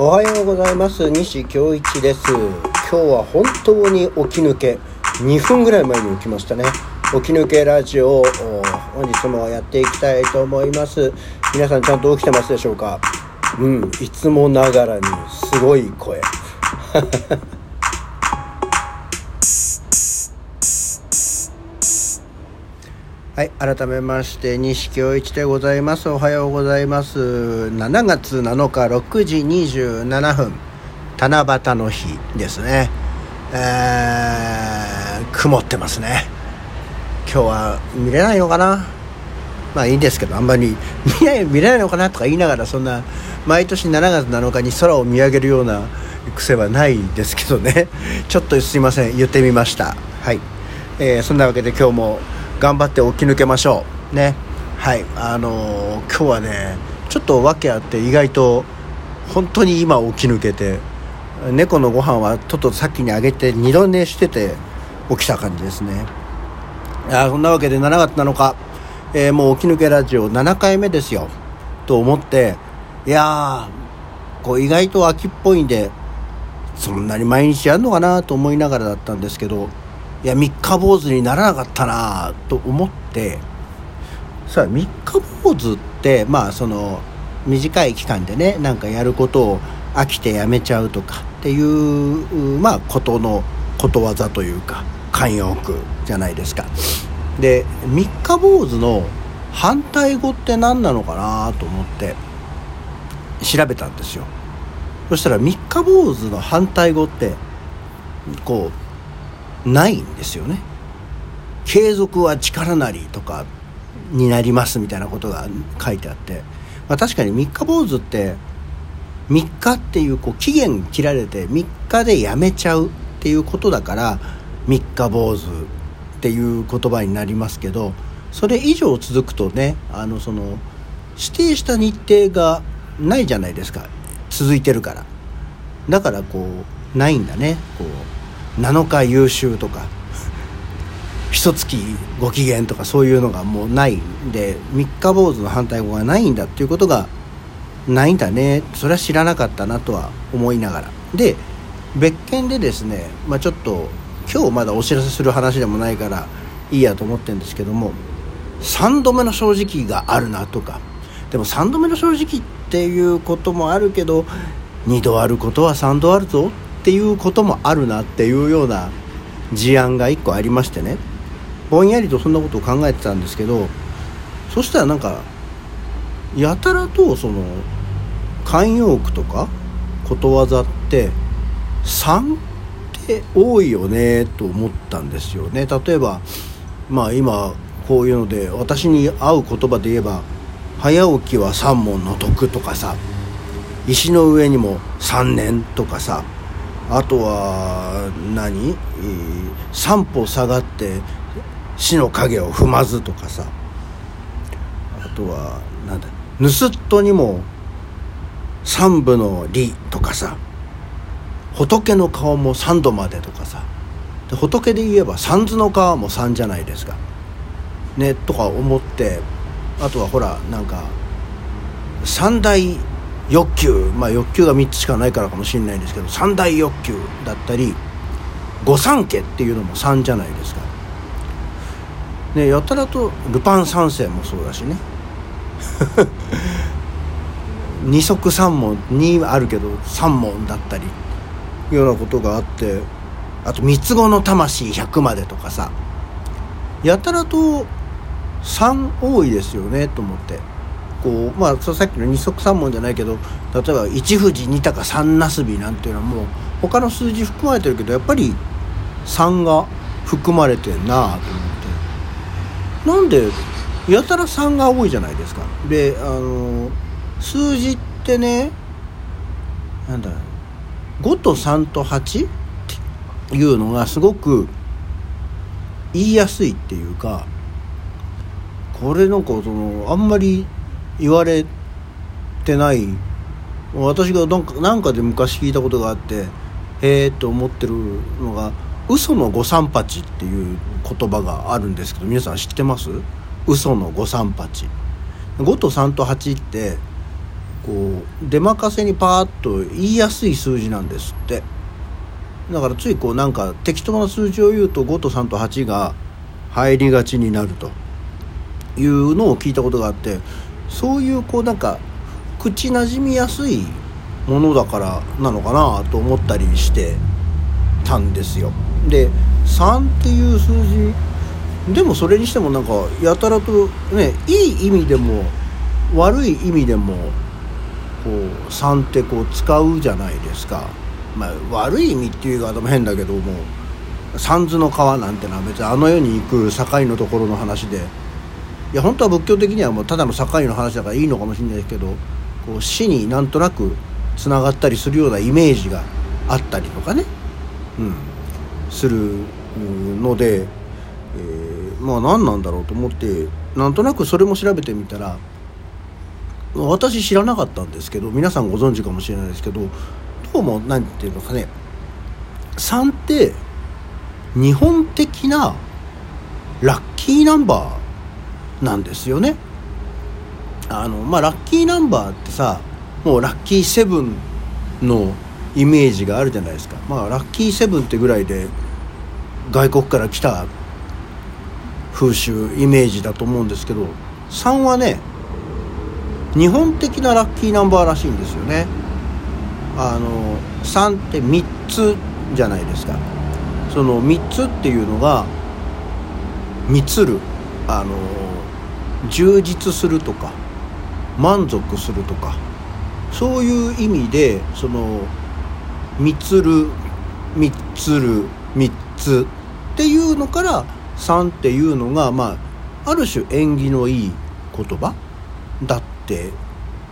おはようございます。西京一です。今日は本当に起き抜け。2分ぐらい前に起きましたね。起き抜けラジオ本日もやっていきたいと思います。皆さんちゃんと起きてますでしょうか？うんいつもながらにすごい声。はい改めまして西京一でございます。おはようございます。7月7日6時27分。七夕の日ですね。えー、曇ってますね。今日は見れないのかな？まあいいんですけどあんまり見ない見れないのかなとか言いながらそんな毎年7月7日に空を見上げるような癖はないですけどね。ちょっとすいません。言ってみました。はい、えー、そんなわけで今日も頑張って起き抜けましょう。ね。はい。あのー、今日はねちょっと訳あって意外と本当に今起き抜けて猫のご飯はちょっと先にあげて二度寝してて起きた感じですね。いやそんなわけで7月7日、えー、もう起き抜けラジオ7回目ですよ。と思っていやーこう意外と秋っぽいんでそんなに毎日やるのかなと思いながらだったんですけどいや三日坊主にならなかったなと思ってさあ三日坊主ってまあその短い期間でねなんかやることを飽きてやめちゃうとかっていうまあことのことわざというか慣用句じゃないですか。で三日坊主の反対語って何なのかなと思って調べたんですよ。そしたら三日坊主の反対語ってこうないんですよね。継続は力なりとかになりますみたいなことが書いてあって、まあ、確かに三日坊主って3日っていうこう期限切られて3日でやめちゃうっていうことだから三日坊主っていう言葉になりますけどそれ以上続くとねあのその指定した日程がないじゃないですか。続いてるから。だからこうないんだね。こう7日優秀とか一月ご機嫌とかそういうのがもうないんで三日坊主の反対語がないんだっていうことがないんだね。それは知らなかったなとは思いながら。で別件でですね、まあ、ちょっと今日まだお知らせする話でもないからいいやと思ってるんですけども3度目の正直があるなとか。でも3度目の正直っていうこともあるけど2度あることは3度あるぞ。っていうこともあるなっていうような事案が1個ありましてね。ぼんやりとそんなことを考えてたんですけどそしたらなんかやたらとその慣用句とかことわざって3って多いよねと思ったんですよね。例えばまあ今こういうので私に合う言葉で言えば「早起きは三問の徳」とかさ「石の上にも3年」とかさあとは何？三歩下がって死の影を踏まずとかさ。あとはなんだ？盗人にも三部の利とかさ。仏の顔も三度までとかさ。で仏で言えば三途の川も三じゃないですか。ねとか思って。あとはほらなんか三大欲求まあ欲求が3つしかないからかもしれないんですけど三大欲求だったり御三家っていうのも3じゃないですか。ねやたらとルパン三世もそうだしね 二足三門2あるけど3問だったりようなことがあってあと三つ子の魂100までとかさやたらと3多いですよねと思って。こうまあさっきの二足三門じゃないけど例えば一富士二鷹三なすびなんていうのはもう他の数字含まれてるけどやっぱり3が含まれてんなあと思って。なんでやたら3が多いじゃないですか。であの数字ってねなんだろう5と3と8っていうのがすごく言いやすいっていうかこれなんかそのあんまり言われてない。私がなんかなんかで昔聞いたことがあってへえと思ってるのが「嘘の五三八」っていう言葉があるんですけど皆さん知ってます？嘘の五三八。5と3と8ってこう出任せにパーッと言いやすい数字なんですって。だからついこうなんか適当な数字を言うと5と3と8が入りがちになるというのを聞いたことがあってそういうこうなんか口なじみやすいものだからなのかなと思ったりしてたんですよ。で3っていう数字でもそれにしてもなんかやたらとねいい意味でも悪い意味でもこう3ってこう使うじゃないですか、まあ、悪い意味っていう言い方も変だけども三途の川なんてのは別にあの世に行く境のところの話でいや本当は仏教的にはもうただの境の話だからいいのかもしれないですけどこう死になんとなくつながったりするようなイメージがあったりとかね、うん、するので、えー、まあ何なんだろうと思ってなんとなくそれも調べてみたら私知らなかったんですけど皆さんご存知かもしれないですけどどうも何て言うのかね3って日本的なラッキーナンバーなんですよね。あのまあラッキーナンバーってさもうラッキーセブンのイメージがあるじゃないですか。まあラッキーセブンってぐらいで外国から来た風習イメージだと思うんですけど3はね日本的なラッキーナンバーらしいんですよね。あの3って3つじゃないですか。その3つっていうのが満つるあの充実するとか満足するとかそういう意味でその満つる満つる3つっていうのから3っていうのがまあある種縁起のいい言葉だって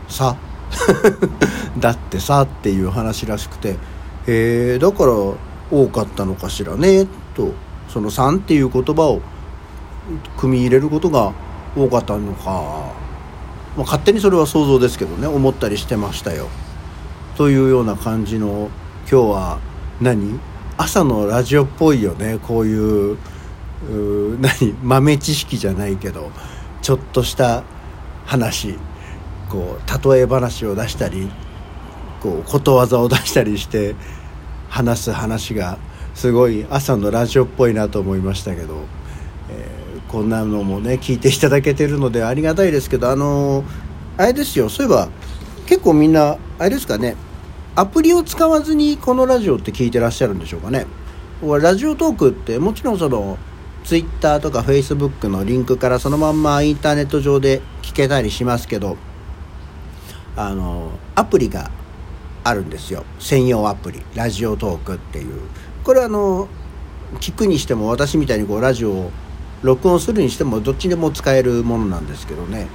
さ だってさっていう話らしくてえー、だから多かったのかしらねとその3っていう言葉を組み入れることが多かったのか。まあ、勝手にそれは想像ですけどね。思ったりしてましたよ。というような感じの今日は何？朝のラジオっぽいよね。こういうう何？豆知識じゃないけどちょっとした話。こう例え話を出したりこうことわざを出したりして話す話がすごい朝のラジオっぽいなと思いましたけど。こんなのもね聞いていただけてるのでありがたいですけどあのあれですよそういえば結構みんなあれですかねアプリを使わずにこのラジオって聞いてらっしゃるんでしょうかね。ラジオトークってもちろんその Twitter とか Facebook のリンクからそのまんまインターネット上で聞けたりしますけどあのアプリがあるんですよ。専用アプリ。ラジオトークっていう。これはあの聞くにしても私みたいにこうラジオを録音するにしてもどっちでも使えるものなんですけどね、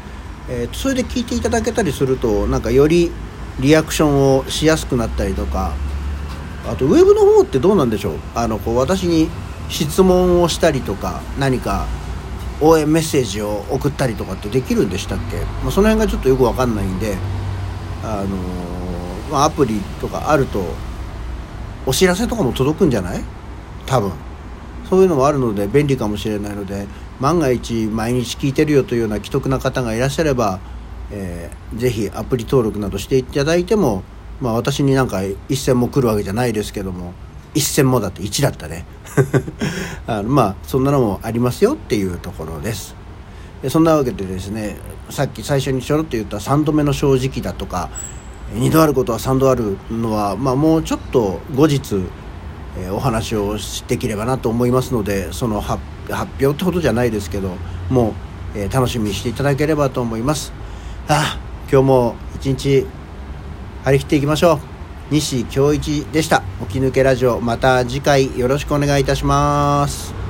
えー、それで聞いていただけたりするとなんかよりリアクションをしやすくなったりとかあとウェブの方ってどうなんでしょう？あのこう私に質問をしたりとか何か応援メッセージを送ったりとかってできるんでしたっけ、まあ、その辺がちょっとよく分かんないんであのー、まあ、アプリとかあるとお知らせとかも届くんじゃない？多分。そういうのもあるので便利かもしれないので万が一毎日聞いてるよというような既得な方がいらっしゃれば、えー、ぜひアプリ登録などしていただいても、まあ、私になんか一銭も来るわけじゃないですけども一銭もだって1だったね。あのまあそんなのもありますよっていうところです。でそんなわけでですねさっき最初にちょろっと言った3度目の正直だとか2度あることは3度あるのは、まあ、もうちょっと後日えー、お話をできればなと思いますのでその発表ってことじゃないですけどもう、えー、楽しみにしていただければと思います。あ今日も一日張り切っていきましょう。西京一でした。起き抜けラジオまた次回よろしくお願いいたします。